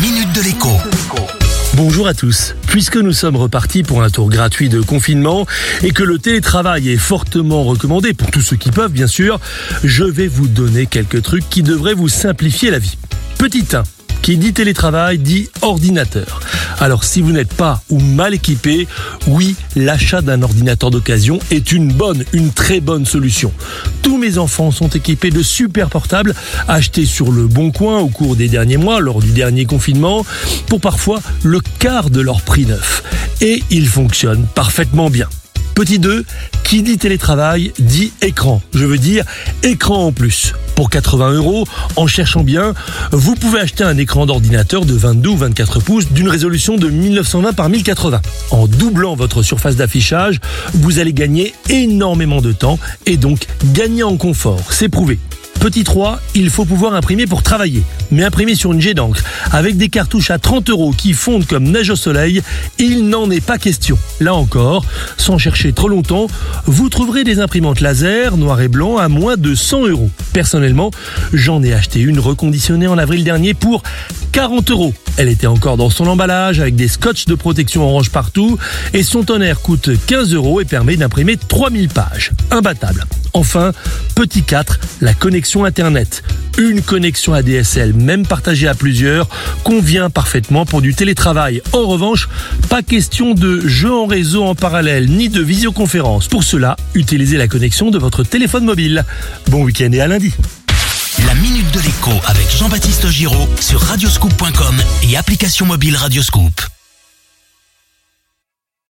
minute de l'écho. Bonjour à tous. Puisque nous sommes repartis pour un tour gratuit de confinement et que le télétravail est fortement recommandé pour tous ceux qui peuvent, bien sûr, je vais vous donner quelques trucs qui devraient vous simplifier la vie. Petit 1. Qui dit télétravail dit ordinateur. Alors si vous n'êtes pas ou mal équipé, oui, l'achat d'un ordinateur d'occasion est une bonne, une très bonne solution. Tous mes enfants sont équipés de super portables achetés sur le bon coin au cours des derniers mois lors du dernier confinement pour parfois le quart de leur prix neuf. Et ils fonctionnent parfaitement bien. Petit 2, qui dit télétravail dit écran. Je veux dire écran en plus. Pour 80 euros, en cherchant bien, vous pouvez acheter un écran d'ordinateur de 22 ou 24 pouces d'une résolution de 1920 par 1080. En doublant votre surface d'affichage, vous allez gagner énormément de temps et donc gagner en confort. C'est prouvé. Petit 3, il faut pouvoir imprimer pour travailler. Mais imprimer sur une jet d'encre, avec des cartouches à 30 euros qui fondent comme neige au soleil, il n'en est pas question. Là encore, sans chercher trop longtemps, vous trouverez des imprimantes laser noir et blanc à moins de 100 euros. Personnellement, j'en ai acheté une reconditionnée en avril dernier pour 40 euros. Elle était encore dans son emballage avec des scotch de protection orange partout et son tonnerre coûte 15 euros et permet d'imprimer 3000 pages. Imbattable. Enfin, petit 4, la connexion Internet. Une connexion ADSL, même partagée à plusieurs, convient parfaitement pour du télétravail. En revanche, pas question de jeu en réseau en parallèle, ni de visioconférence. Pour cela, utilisez la connexion de votre téléphone mobile. Bon week-end et à lundi. La minute de l'écho avec Jean-Baptiste Giraud sur radioscoop.com et application mobile Radioscoop.